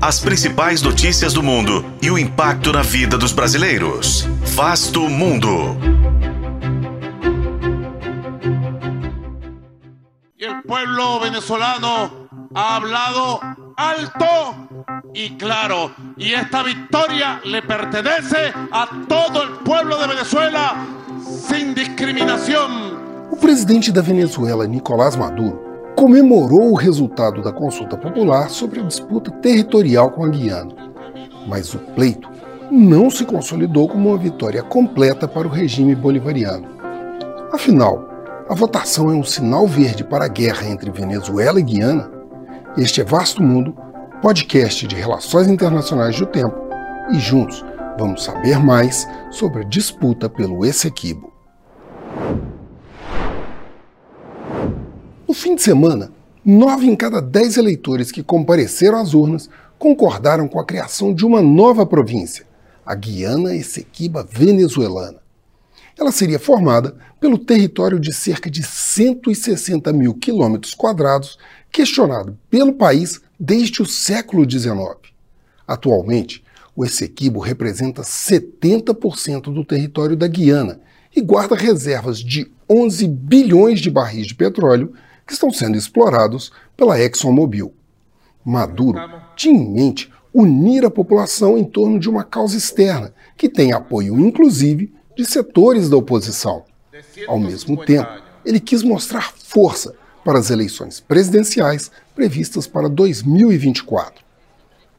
as principais notícias do mundo e o impacto na vida dos brasileiros. Vasto Mundo. El pueblo venezolano ha hablado alto y claro. Y esta victoria le pertenece a todo el pueblo de Venezuela sin discriminación. O presidente da Venezuela, Nicolás Maduro, comemorou o resultado da consulta popular sobre a disputa territorial com a Guiana. Mas o pleito não se consolidou como uma vitória completa para o regime bolivariano. Afinal, a votação é um sinal verde para a guerra entre Venezuela e Guiana? Este é Vasto Mundo, podcast de relações internacionais do tempo, e juntos vamos saber mais sobre a disputa pelo Essequibo. No fim de semana, nove em cada dez eleitores que compareceram às urnas concordaram com a criação de uma nova província, a Guiana Essequiba Venezuelana. Ela seria formada pelo território de cerca de 160 mil quilômetros quadrados, questionado pelo país desde o século XIX. Atualmente, o Essequibo representa 70% do território da Guiana e guarda reservas de 11 bilhões de barris de petróleo que estão sendo explorados pela ExxonMobil. Maduro tinha em mente unir a população em torno de uma causa externa, que tem apoio inclusive de setores da oposição. Ao mesmo tempo, ele quis mostrar força para as eleições presidenciais previstas para 2024.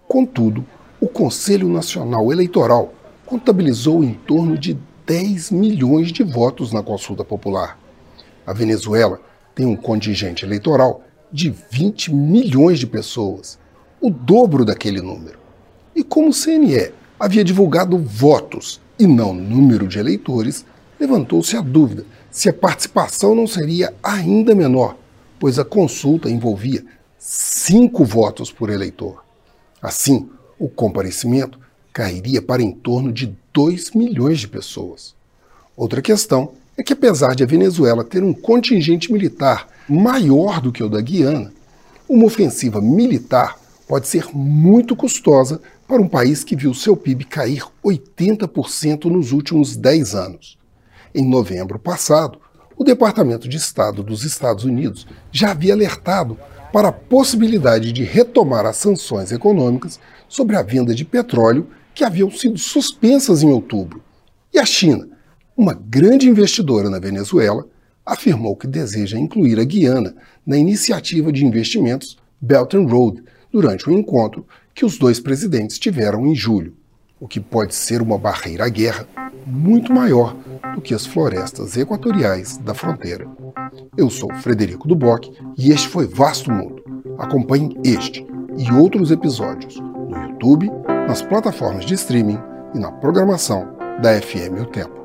Contudo, o Conselho Nacional Eleitoral contabilizou em torno de 10 milhões de votos na consulta popular. A Venezuela tem um contingente eleitoral de 20 milhões de pessoas, o dobro daquele número. E como o CNE havia divulgado votos e não número de eleitores, levantou-se a dúvida se a participação não seria ainda menor, pois a consulta envolvia cinco votos por eleitor. Assim, o comparecimento cairia para em torno de 2 milhões de pessoas. Outra questão é que, apesar de a Venezuela ter um contingente militar maior do que o da Guiana, uma ofensiva militar pode ser muito custosa para um país que viu seu PIB cair 80% nos últimos 10 anos. Em novembro passado, o Departamento de Estado dos Estados Unidos já havia alertado para a possibilidade de retomar as sanções econômicas sobre a venda de petróleo que haviam sido suspensas em outubro. E a China, uma grande investidora na Venezuela afirmou que deseja incluir a Guiana na iniciativa de investimentos Belt and Road durante o encontro que os dois presidentes tiveram em julho, o que pode ser uma barreira à guerra muito maior do que as florestas equatoriais da fronteira. Eu sou Frederico Duboc e este foi Vasto Mundo. Acompanhe este e outros episódios no YouTube, nas plataformas de streaming e na programação da FM O Tempo.